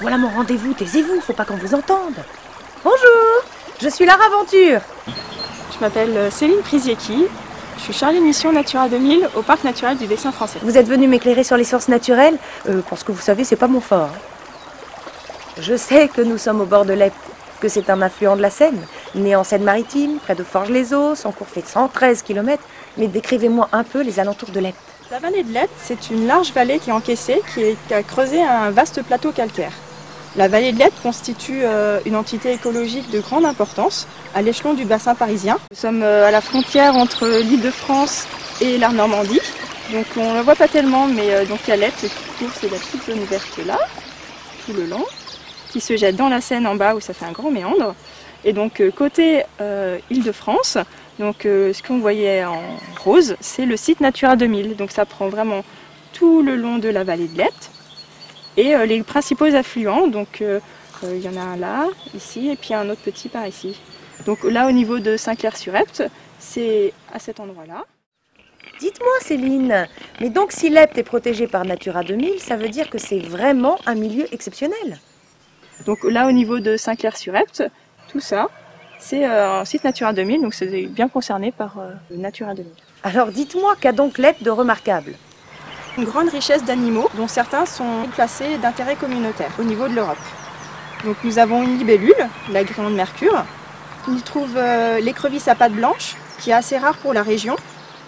voilà mon rendez-vous, taisez-vous, faut pas qu'on vous entende. Bonjour, je suis Lara Aventure. Je m'appelle euh, Céline Prisiecki. Je suis chargée de mission Natura 2000 au Parc naturel du Vexin français. Vous êtes venu m'éclairer sur les sources naturelles euh, Parce que vous savez, c'est pas mon fort. Je sais que nous sommes au bord de l'Epte, que c'est un affluent de la Seine, né en Seine-Maritime, près de Forges-les-Eaux, son cours fait 113 km. Mais décrivez-moi un peu les alentours de l'Epte. La vallée de l'Epte, c'est une large vallée qui est encaissée, qui a creusé un vaste plateau calcaire. La vallée de l'Epte constitue euh, une entité écologique de grande importance à l'échelon du bassin parisien. Nous sommes euh, à la frontière entre l'île de France et la Normandie. Donc on ne le voit pas tellement, mais euh, donc il y a l'Epte qui couvre, c'est la petite zone verte là, tout le long, qui se jette dans la Seine en bas où ça fait un grand méandre. Et donc côté Île-de-France, donc ce qu'on voyait en rose, c'est le site Natura 2000. Donc ça prend vraiment tout le long de la vallée de l'Epte. Et euh, les principaux affluents, donc euh, euh, il y en a un là, ici, et puis un autre petit par ici. Donc là au niveau de Saint-Clair-sur-Epte, c'est à cet endroit-là. Dites-moi, Céline, mais donc si l'Epte est protégé par Natura 2000, ça veut dire que c'est vraiment un milieu exceptionnel Donc là au niveau de Saint-Clair-sur-Epte, tout ça, c'est un site Natura 2000, donc c'est bien concerné par Natura 2000. Alors dites-moi qu'a donc l'Epte de remarquable? Une grande richesse d'animaux, dont certains sont classés d'intérêt communautaire au niveau de l'Europe. Donc nous avons une libellule, la grillon de mercure. On y trouve euh, l'écrevisse à pattes blanches, qui est assez rare pour la région.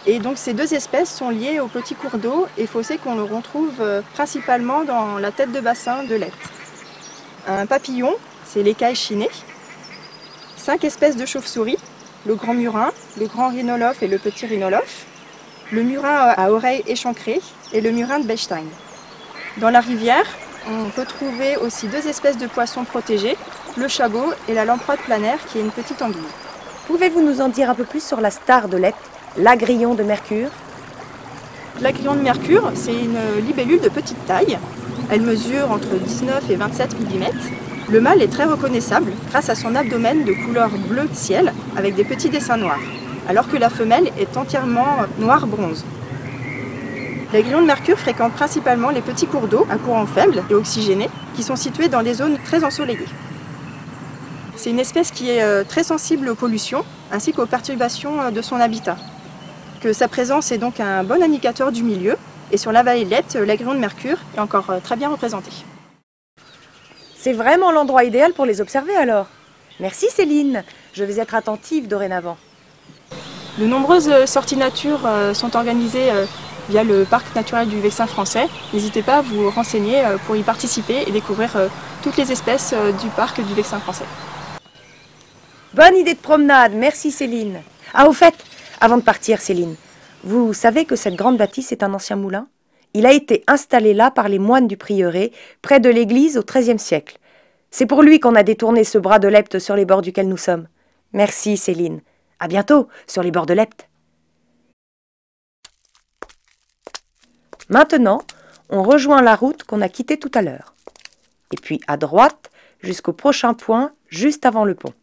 Et donc ces deux espèces sont liées aux petits cours d'eau et fossés qu'on retrouve euh, principalement dans la tête de bassin de l'Epte. Un papillon, c'est l'écaille chinée. Cinq espèces de chauves-souris, le grand murin, le grand rhinolophe et le petit rhinolophe. Le murin à oreilles échancrées et le murin de Bechstein. Dans la rivière, on peut trouver aussi deux espèces de poissons protégés, le chabot et la lamproie planaire qui est une petite anguille. Pouvez-vous nous en dire un peu plus sur la star de l'Epte, l'agrillon de mercure? La grillon de mercure, c'est une libellule de petite taille. Elle mesure entre 19 et 27 mm. Le mâle est très reconnaissable grâce à son abdomen de couleur bleu ciel avec des petits dessins noirs, alors que la femelle est entièrement noir bronze. Les grillons de mercure fréquentent principalement les petits cours d'eau à courant faible et oxygénés qui sont situés dans des zones très ensoleillées. C'est une espèce qui est euh, très sensible aux pollutions ainsi qu'aux perturbations euh, de son habitat. Que sa présence est donc un bon indicateur du milieu et sur la vallée de l'agrillon de mercure est encore euh, très bien représenté. C'est vraiment l'endroit idéal pour les observer alors. Merci Céline, je vais être attentive dorénavant. De nombreuses euh, sorties nature euh, sont organisées euh, via le parc naturel du Vexin français. N'hésitez pas à vous renseigner pour y participer et découvrir toutes les espèces du parc du Vexin français. Bonne idée de promenade, merci Céline. Ah au fait, avant de partir Céline, vous savez que cette grande bâtisse est un ancien moulin? Il a été installé là par les moines du prieuré, près de l'église au XIIIe siècle. C'est pour lui qu'on a détourné ce bras de l'Epte sur les bords duquel nous sommes. Merci Céline. À bientôt sur les bords de l'Epte. Maintenant, on rejoint la route qu'on a quittée tout à l'heure. Et puis à droite jusqu'au prochain point, juste avant le pont.